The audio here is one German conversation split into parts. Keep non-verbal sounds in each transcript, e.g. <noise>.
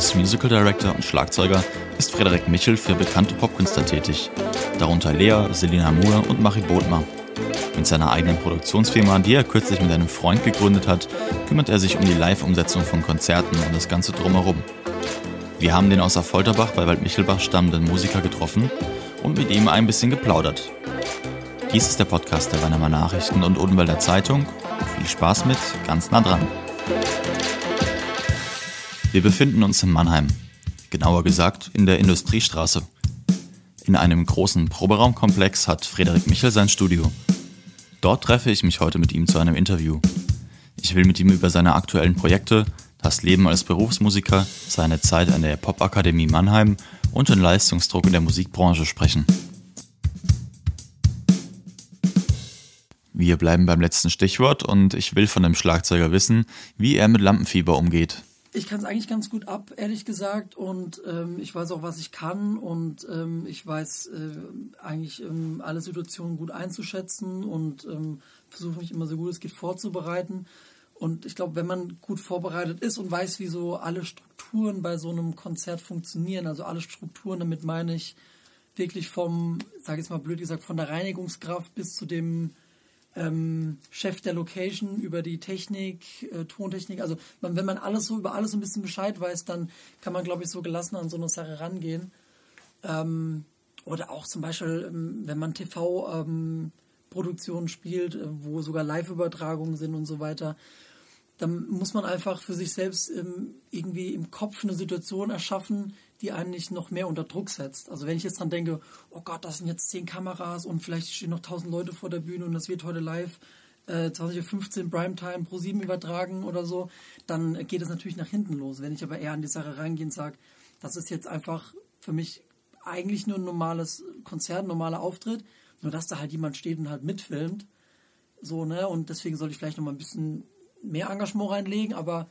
Als Musical Director und Schlagzeuger ist Frederik Michel für bekannte Popkünstler tätig, darunter Lea, Selina Moore und Marie Bodmer. Mit seiner eigenen Produktionsfirma, die er kürzlich mit einem Freund gegründet hat, kümmert er sich um die Live-Umsetzung von Konzerten und das Ganze drumherum. Wir haben den aus der Folterbach bei Waldmichelbach stammenden Musiker getroffen und mit ihm ein bisschen geplaudert. Dies ist der Podcast der Weinemer Nachrichten und Odenwälder Zeitung. Viel Spaß mit, ganz nah dran. Wir befinden uns in Mannheim, genauer gesagt in der Industriestraße. In einem großen Proberaumkomplex hat Frederik Michel sein Studio. Dort treffe ich mich heute mit ihm zu einem Interview. Ich will mit ihm über seine aktuellen Projekte, das Leben als Berufsmusiker, seine Zeit an der Popakademie Mannheim und den Leistungsdruck in der Musikbranche sprechen. Wir bleiben beim letzten Stichwort und ich will von dem Schlagzeuger wissen, wie er mit Lampenfieber umgeht. Ich kann es eigentlich ganz gut ab, ehrlich gesagt. Und ähm, ich weiß auch, was ich kann. Und ähm, ich weiß äh, eigentlich ähm, alle Situationen gut einzuschätzen und ähm, versuche mich immer so gut es geht vorzubereiten. Und ich glaube, wenn man gut vorbereitet ist und weiß, wie so alle Strukturen bei so einem Konzert funktionieren, also alle Strukturen, damit meine ich wirklich vom, sage ich jetzt mal blöd gesagt, von der Reinigungskraft bis zu dem ähm, Chef der Location, über die Technik, äh, Tontechnik. Also man, wenn man alles so über alles ein bisschen Bescheid weiß, dann kann man, glaube ich, so gelassen an so eine Sache rangehen. Ähm, oder auch zum Beispiel, ähm, wenn man TV-Produktionen ähm, spielt, äh, wo sogar Live-Übertragungen sind und so weiter, dann muss man einfach für sich selbst ähm, irgendwie im Kopf eine Situation erschaffen, die einen nicht noch mehr unter Druck setzt. Also wenn ich jetzt dran denke, oh Gott, das sind jetzt zehn Kameras und vielleicht stehen noch tausend Leute vor der Bühne und das wird heute live äh, 20.15 Uhr Primetime pro 7 übertragen oder so, dann geht es natürlich nach hinten los. Wenn ich aber eher an die Sache reingehe und sage, das ist jetzt einfach für mich eigentlich nur ein normales Konzert, ein normaler Auftritt, nur dass da halt jemand steht und halt mitfilmt. So, ne? Und deswegen soll ich vielleicht noch mal ein bisschen mehr Engagement reinlegen, aber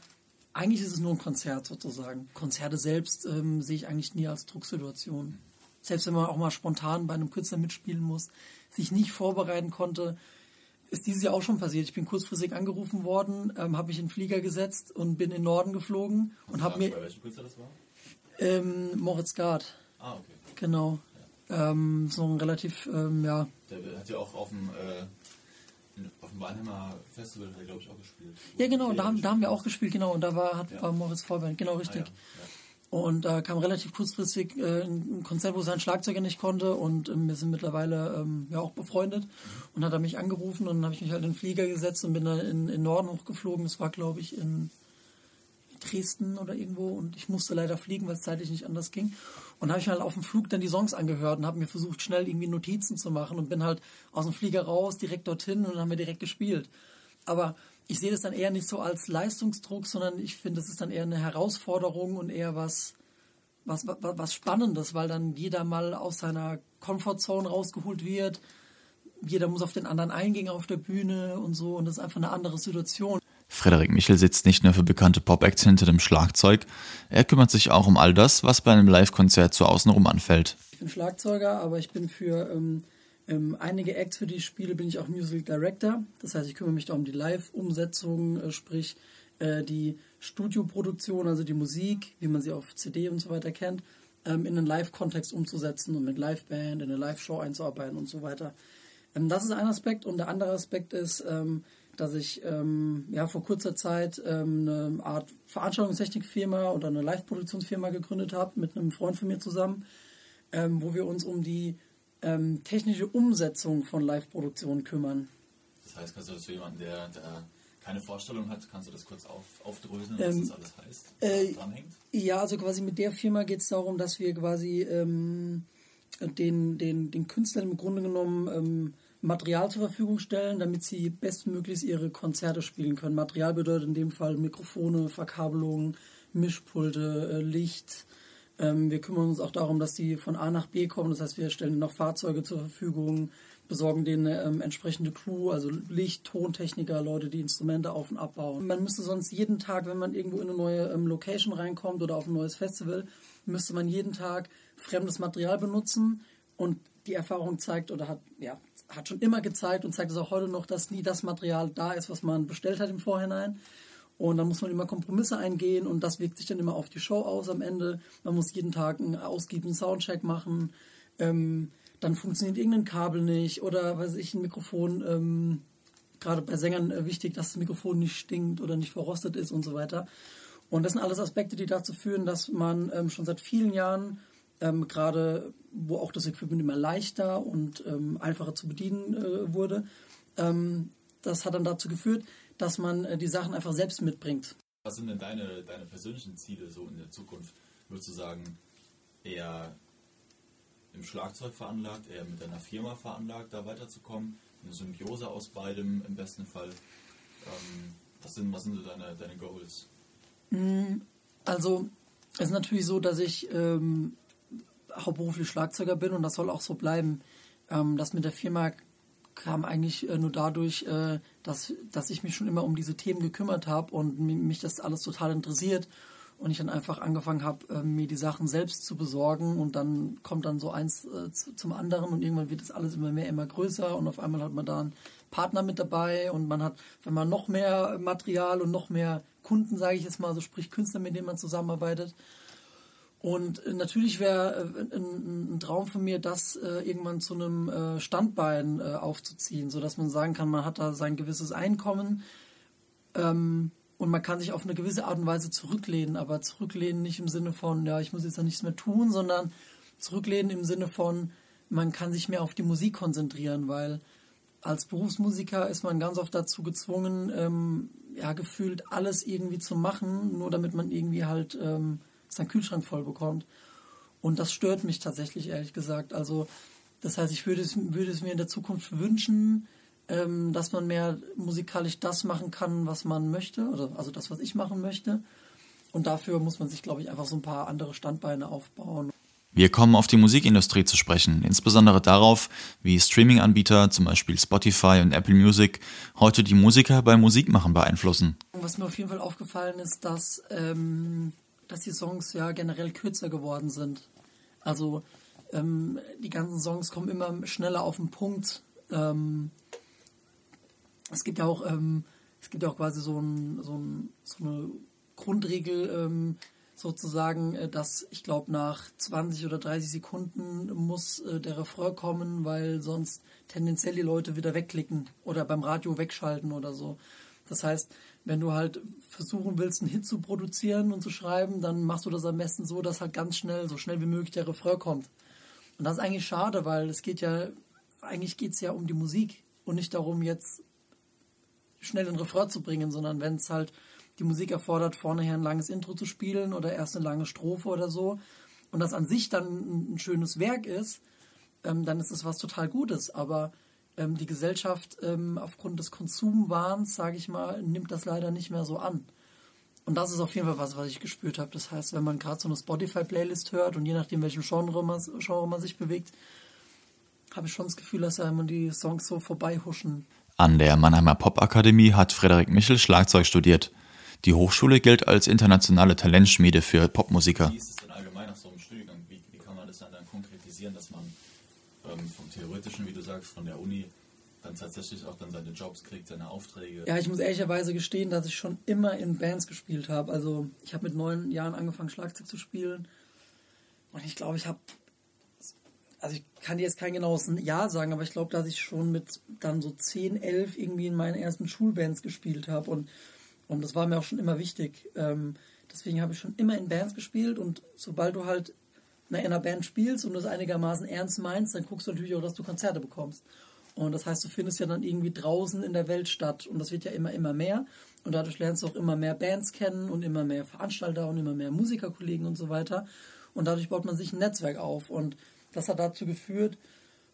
eigentlich ist es nur ein Konzert sozusagen. Konzerte selbst ähm, sehe ich eigentlich nie als Drucksituation. Selbst wenn man auch mal spontan bei einem Künstler mitspielen muss, sich nicht vorbereiten konnte, ist dieses Jahr auch schon passiert. Ich bin kurzfristig angerufen worden, ähm, habe mich in den Flieger gesetzt und bin in den Norden geflogen und habe mir. Bei welchem Künstler das war? Ähm, Moritz Gard. Ah, okay. Genau. Ja. Ähm, so ein relativ, ähm, ja. Der hat ja auch auf dem äh, auf dem Weinheimer Festival hat er, glaube ich, auch gespielt. Ja, genau, da haben, da haben wir auch gespielt, genau. Und da war, hat, ja. war Moritz Vorband, genau richtig. Ah, ja. Ja. Und da äh, kam relativ kurzfristig äh, ein Konzert, wo sein Schlagzeuger nicht konnte. Und ähm, wir sind mittlerweile ähm, ja auch befreundet. Mhm. Und hat er mich angerufen und dann habe ich mich halt in den Flieger gesetzt und bin dann in, in Norden hochgeflogen. Das war, glaube ich, in Dresden oder irgendwo und ich musste leider fliegen, weil es zeitlich nicht anders ging. Und habe ich halt auf dem Flug dann die Songs angehört und habe mir versucht, schnell irgendwie Notizen zu machen und bin halt aus dem Flieger raus, direkt dorthin und dann haben wir direkt gespielt. Aber ich sehe das dann eher nicht so als Leistungsdruck, sondern ich finde, das ist dann eher eine Herausforderung und eher was, was, was, was Spannendes, weil dann jeder mal aus seiner Comfortzone rausgeholt wird. Jeder muss auf den anderen eingehen auf der Bühne und so und das ist einfach eine andere Situation. Frederik Michel sitzt nicht nur für bekannte Pop-Acts hinter dem Schlagzeug, er kümmert sich auch um all das, was bei einem Live-Konzert so außenrum anfällt. Ich bin Schlagzeuger, aber ich bin für ähm, ähm, einige Acts, für die ich spiele, bin ich auch Music Director. Das heißt, ich kümmere mich da um die Live-Umsetzung, äh, sprich äh, die Studioproduktion, also die Musik, wie man sie auf CD und so weiter kennt, ähm, in einen Live-Kontext umzusetzen und mit Live-Band, in eine Live-Show einzuarbeiten und so weiter. Ähm, das ist ein Aspekt und der andere Aspekt ist, ähm, dass ich ähm, ja vor kurzer Zeit ähm, eine Art Veranstaltungstechnikfirma oder eine Live-Produktionsfirma gegründet habe mit einem Freund von mir zusammen, ähm, wo wir uns um die ähm, technische Umsetzung von Live-Produktionen kümmern. Das heißt, kannst du das für jemanden, der, der keine Vorstellung hat, kannst du das kurz auf, aufdröseln, was ähm, das alles heißt, was äh, dranhängt? Ja, also quasi mit der Firma geht es darum, dass wir quasi ähm, den, den, den Künstlern im Grunde genommen Material zur Verfügung stellen, damit sie bestmöglichst ihre Konzerte spielen können. Material bedeutet in dem Fall Mikrofone, Verkabelungen, Mischpulte, äh, Licht. Ähm, wir kümmern uns auch darum, dass die von A nach B kommen. Das heißt, wir stellen noch Fahrzeuge zur Verfügung, besorgen denen ähm, entsprechende Crew, also Licht, Tontechniker, Leute, die Instrumente auf und abbauen. Man müsste sonst jeden Tag, wenn man irgendwo in eine neue ähm, Location reinkommt oder auf ein neues Festival, müsste man jeden Tag fremdes Material benutzen und die Erfahrung zeigt oder hat, ja, hat schon immer gezeigt und zeigt es auch heute noch, dass nie das Material da ist, was man bestellt hat im Vorhinein. Und dann muss man immer Kompromisse eingehen und das wirkt sich dann immer auf die Show aus am Ende. Man muss jeden Tag einen ausgiebenden Soundcheck machen. Ähm, dann funktioniert irgendein Kabel nicht oder weiß ich, ein Mikrofon. Ähm, Gerade bei Sängern äh, wichtig, dass das Mikrofon nicht stinkt oder nicht verrostet ist und so weiter. Und das sind alles Aspekte, die dazu führen, dass man ähm, schon seit vielen Jahren, ähm, gerade wo auch das Equipment immer leichter und ähm, einfacher zu bedienen äh, wurde, ähm, das hat dann dazu geführt, dass man äh, die Sachen einfach selbst mitbringt. Was sind denn deine, deine persönlichen Ziele so in der Zukunft? Würdest du sagen, eher im Schlagzeug veranlagt, eher mit deiner Firma veranlagt, da weiterzukommen? Eine Symbiose aus beidem im besten Fall. Ähm, was, sind, was sind so deine, deine Goals? Mm, also, es ist natürlich so, dass ich ähm, hauptberuflich Schlagzeuger bin und das soll auch so bleiben. Ähm, das mit der Firma kam eigentlich äh, nur dadurch, äh, dass, dass ich mich schon immer um diese Themen gekümmert habe und mich das alles total interessiert und ich dann einfach angefangen habe, äh, mir die Sachen selbst zu besorgen und dann kommt dann so eins zum anderen und irgendwann wird das alles immer mehr, immer größer und auf einmal hat man da einen Partner mit dabei und man hat, wenn man noch mehr Material und noch mehr Kunden, sage ich jetzt mal, so sprich Künstler, mit denen man zusammenarbeitet, und natürlich wäre äh, ein, Traum von mir, das äh, irgendwann zu einem äh, Standbein aufzuziehen, sodass man sagen kann, man hat da sein gewisses Einkommen ähm, und man kann sich auf eine gewisse Art und Weise zurücklehnen, aber zurücklehnen nicht im Sinne von, ja, ich muss jetzt ja nichts mehr tun, sondern zurücklehnen im Sinne von, man kann sich mehr auf die Musik konzentrieren, weil als Berufsmusiker ist man ganz oft dazu gezwungen, ähm, ja, gefühlt alles irgendwie zu machen, nur damit man irgendwie halt ähm, seinen Kühlschrank voll bekommt. Und das stört mich tatsächlich, ehrlich gesagt. Also, das heißt, ich würde es, würde es mir in der Zukunft wünschen, ähm, dass man mehr musikalisch das machen kann, was man möchte, oder also das, was ich machen möchte. Und dafür muss man sich, glaube ich, einfach so ein paar andere Standbeine aufbauen. Wir kommen auf die Musikindustrie zu sprechen, insbesondere darauf, wie Streaming-Anbieter, zum Beispiel Spotify und Apple Music, heute die Musiker beim Musikmachen beeinflussen. Was mir auf jeden Fall aufgefallen ist, dass ähm, dass die Songs ja generell kürzer geworden sind. Also ähm, die ganzen Songs kommen immer schneller auf den Punkt. Ähm, es gibt ja auch, ähm, es gibt ja auch quasi so, ein, so, ein, so eine Grundregel ähm, sozusagen, äh, dass ich glaube nach 20 oder 30 Sekunden muss äh, der Refrain kommen, weil sonst tendenziell die Leute wieder wegklicken oder beim Radio wegschalten oder so. Das heißt, wenn du halt versuchen willst, einen Hit zu produzieren und zu schreiben, dann machst du das am besten so, dass halt ganz schnell, so schnell wie möglich der Refrain kommt. Und das ist eigentlich schade, weil es geht ja, eigentlich geht es ja um die Musik und nicht darum, jetzt schnell einen Refrain zu bringen, sondern wenn es halt die Musik erfordert, vorneher ein langes Intro zu spielen oder erst eine lange Strophe oder so und das an sich dann ein schönes Werk ist, ähm, dann ist es was total Gutes. Aber ähm, die Gesellschaft ähm, aufgrund des Konsumwahns, sage ich mal, nimmt das leider nicht mehr so an. Und das ist auf jeden Fall was, was ich gespürt habe. Das heißt, wenn man gerade so eine Spotify-Playlist hört und je nachdem, welchem Genre man, Genre man sich bewegt, habe ich schon das Gefühl, dass ja immer die Songs so vorbeihuschen. An der Mannheimer Popakademie hat Frederik Michel Schlagzeug studiert. Die Hochschule gilt als internationale Talentschmiede für Popmusiker. Wie ist es denn allgemein nach so einem Studiengang? Wie, wie kann man das dann, dann konkretisieren, dass man ähm, vom Theoretischen, wie du sagst, von der Uni dann tatsächlich auch dann seine Jobs kriegt, seine Aufträge. Ja, ich muss ehrlicherweise gestehen, dass ich schon immer in Bands gespielt habe. Also ich habe mit neun Jahren angefangen, Schlagzeug zu spielen. Und ich glaube, ich habe, also ich kann dir jetzt kein genaues Jahr sagen, aber ich glaube, dass ich schon mit dann so zehn, elf irgendwie in meinen ersten Schulbands gespielt habe. Und, und das war mir auch schon immer wichtig. Ähm, deswegen habe ich schon immer in Bands gespielt und sobald du halt in einer Band spielst und das einigermaßen ernst meinst, dann guckst du natürlich auch, dass du Konzerte bekommst. Und das heißt, du findest ja dann irgendwie draußen in der Welt statt. Und das wird ja immer, immer mehr. Und dadurch lernst du auch immer mehr Bands kennen und immer mehr Veranstalter und immer mehr Musikerkollegen und so weiter. Und dadurch baut man sich ein Netzwerk auf. Und das hat dazu geführt,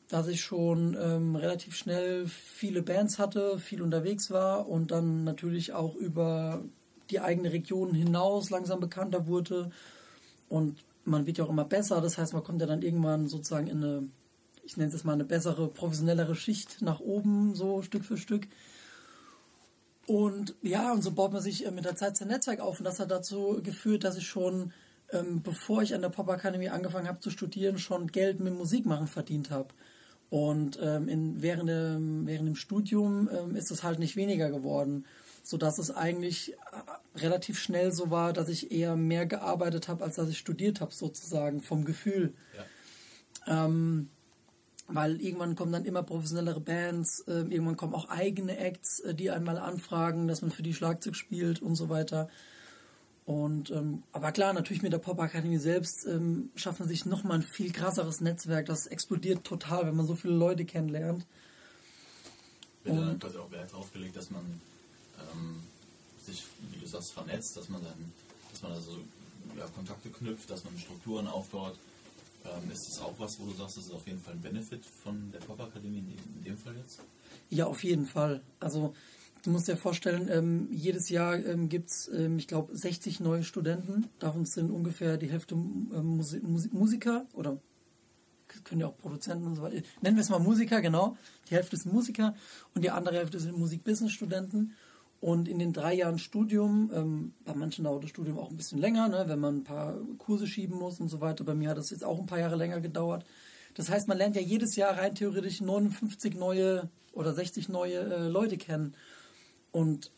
dass ich schon ähm, relativ schnell viele Bands hatte, viel unterwegs war und dann natürlich auch über die eigene Region hinaus langsam bekannter wurde. Und man wird ja auch immer besser. Das heißt, man kommt ja dann irgendwann sozusagen in eine, ich nenne es mal eine bessere, professionellere Schicht nach oben, so Stück für Stück. Und ja, und so baut man sich äh, mit der Zeit sein Netzwerk auf. Und das hat dazu geführt, dass ich schon, ähm, bevor ich an der Pop Akademie angefangen habe zu studieren, schon Geld mit Musikmachen verdient habe. Und ähm, in, während, dem, während dem Studium ähm, ist es halt nicht weniger geworden. sodass es eigentlich relativ schnell so war, dass ich eher mehr gearbeitet habe, als dass ich studiert habe, sozusagen, vom Gefühl. Ja. Ähm, weil irgendwann kommen dann immer professionellere Bands, äh, irgendwann kommen auch eigene Acts, äh, die einmal anfragen, dass man für die Schlagzeug spielt und so weiter. Und ähm, aber klar, natürlich mit der Pop Akademie selbst ähm, schafft man sich nochmal ein viel krasseres Netzwerk. Das explodiert total, wenn man so viele Leute kennenlernt. Wird dann quasi auch Wert drauf gelegt, dass man ähm, sich, wie du sagst, vernetzt, dass man dann, dass man also ja, Kontakte knüpft, dass man Strukturen aufbaut. Ähm, ist das auch was, wo du sagst, das ist auf jeden Fall ein Benefit von der Pop Akademie in, in dem Fall jetzt? Ja, auf jeden Fall. Also Du musst dir vorstellen, ähm, jedes Jahr ähm, gibt es, ähm, ich glaube, 60 neue Studenten. Davon sind ungefähr die Hälfte ähm, Musi Musi Musiker oder können ja auch Produzenten und so weiter. Nennen wir es mal Musiker, genau. Die Hälfte sind Musiker und die andere Hälfte sind Musik-Business-Studenten. Und in den drei Jahren Studium, ähm, bei manchen dauert das Studium auch ein bisschen länger, ne, wenn man ein paar Kurse schieben muss und so weiter. Bei mir hat das jetzt auch ein paar Jahre länger gedauert. Das heißt, man lernt ja jedes Jahr rein theoretisch 59 neue oder 60 neue äh, Leute kennen. Und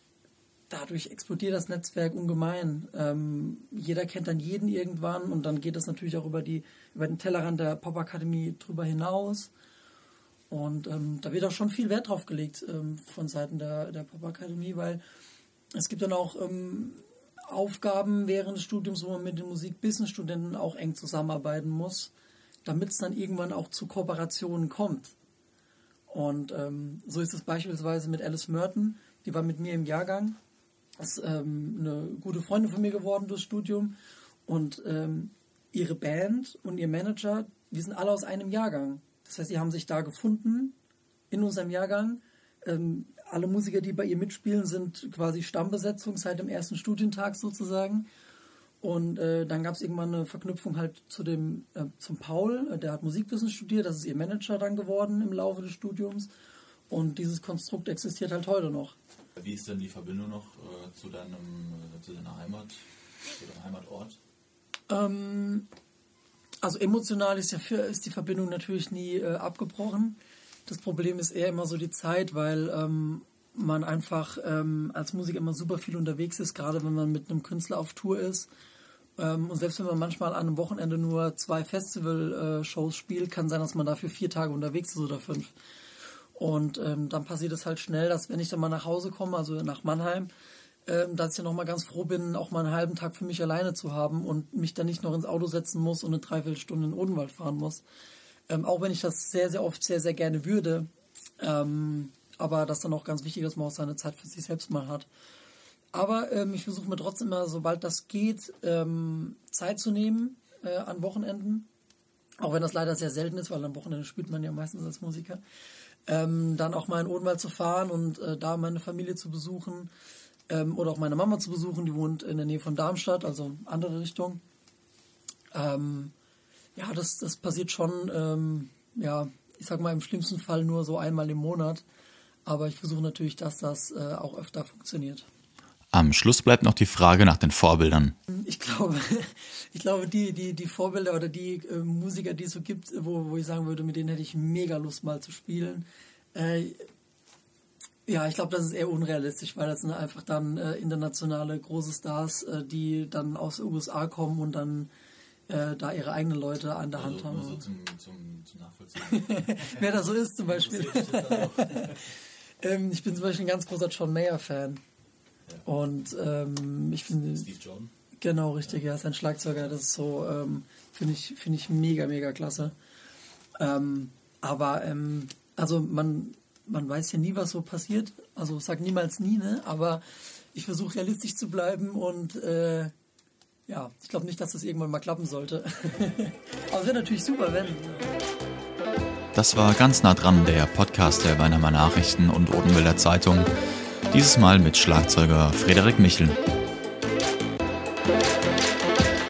dadurch explodiert das Netzwerk ungemein. Ähm, jeder kennt dann jeden irgendwann und dann geht das natürlich auch über, die, über den Tellerrand der Popakademie drüber hinaus. Und ähm, da wird auch schon viel Wert drauf gelegt ähm, von Seiten der, der Popakademie, weil es gibt dann auch ähm, Aufgaben während des Studiums, wo man mit den Musik-Business-Studenten auch eng zusammenarbeiten muss, damit es dann irgendwann auch zu Kooperationen kommt. Und ähm, so ist es beispielsweise mit Alice Merton die war mit mir im Jahrgang. Ist ähm, eine gute Freundin von mir geworden durchs Studium. Und ähm, ihre Band und ihr Manager, wir sind alle aus einem Jahrgang. Das heißt, sie haben sich da gefunden in unserem Jahrgang. Ähm, alle Musiker, die bei ihr mitspielen, sind quasi Stammbesetzung seit dem ersten Studientag sozusagen. Und äh, dann gab es irgendwann eine Verknüpfung halt zu dem, äh, zum Paul, der hat Musikwissen studiert, das ist ihr Manager dann geworden im Laufe des Studiums. Und dieses Konstrukt existiert halt heute noch. Wie ist denn die Verbindung noch äh, zu, deinem, äh, zu deiner Heimat, zu deinem Heimatort? Ähm, also emotional ist, ja für, ist die Verbindung natürlich nie äh, abgebrochen. Das Problem ist eher immer so die Zeit, weil ähm, man einfach ähm, als Musiker immer super viel unterwegs ist, gerade wenn man mit einem Künstler auf Tour ist. Ähm, und selbst wenn man manchmal an einem Wochenende nur zwei Festival-Shows äh, spielt, kann sein, dass man dafür vier Tage unterwegs ist oder fünf. Und ähm, dann passiert es halt schnell, dass wenn ich dann mal nach Hause komme, also nach Mannheim, ähm, dass ich dann nochmal ganz froh bin, auch mal einen halben Tag für mich alleine zu haben und mich dann nicht noch ins Auto setzen muss und eine Dreiviertelstunde in den Odenwald fahren muss. Ähm, auch wenn ich das sehr, sehr oft sehr, sehr gerne würde. Ähm, aber das dann auch ganz wichtig, dass man auch seine Zeit für sich selbst mal hat. Aber ähm, ich versuche mir trotzdem immer, sobald das geht, ähm, Zeit zu nehmen äh, an Wochenenden. Auch wenn das leider sehr selten ist, weil am Wochenende spielt man ja meistens als Musiker ähm, dann auch mal in Odenwald zu fahren und äh, da meine Familie zu besuchen ähm, oder auch meine Mama zu besuchen, die wohnt in der Nähe von Darmstadt, also andere Richtung. Ähm, ja, das, das passiert schon, ähm, ja, ich sag mal im schlimmsten Fall nur so einmal im Monat, aber ich versuche natürlich, dass das äh, auch öfter funktioniert. Am Schluss bleibt noch die Frage nach den Vorbildern. Ich glaube, <laughs> ich glaube die, die, die Vorbilder oder die äh, Musiker, die es so gibt, wo, wo ich sagen würde, mit denen hätte ich mega Lust mal zu spielen. Äh, ja, ich glaube, das ist eher unrealistisch, weil das sind einfach dann äh, internationale große Stars, äh, die dann aus den USA kommen und dann äh, da ihre eigenen Leute an der also, Hand haben. So zum, zum, zum Nachvollziehen. <laughs> Wer da so ist zum Beispiel. <laughs> ähm, ich bin zum Beispiel ein ganz großer John Mayer-Fan. Und ähm, ich finde. Steve John? Genau, richtig, ja, sein Schlagzeuger, das ist so, ähm, finde ich, find ich mega, mega klasse. Ähm, aber, ähm, also man, man weiß ja nie, was so passiert. Also sag niemals nie, ne? Aber ich versuche realistisch zu bleiben und äh, ja, ich glaube nicht, dass das irgendwann mal klappen sollte. <laughs> aber wäre natürlich super, wenn. Das war ganz nah dran, der Podcast der Weinheimer Nachrichten und Odenwälder Zeitung. Dieses Mal mit Schlagzeuger Frederik Michel.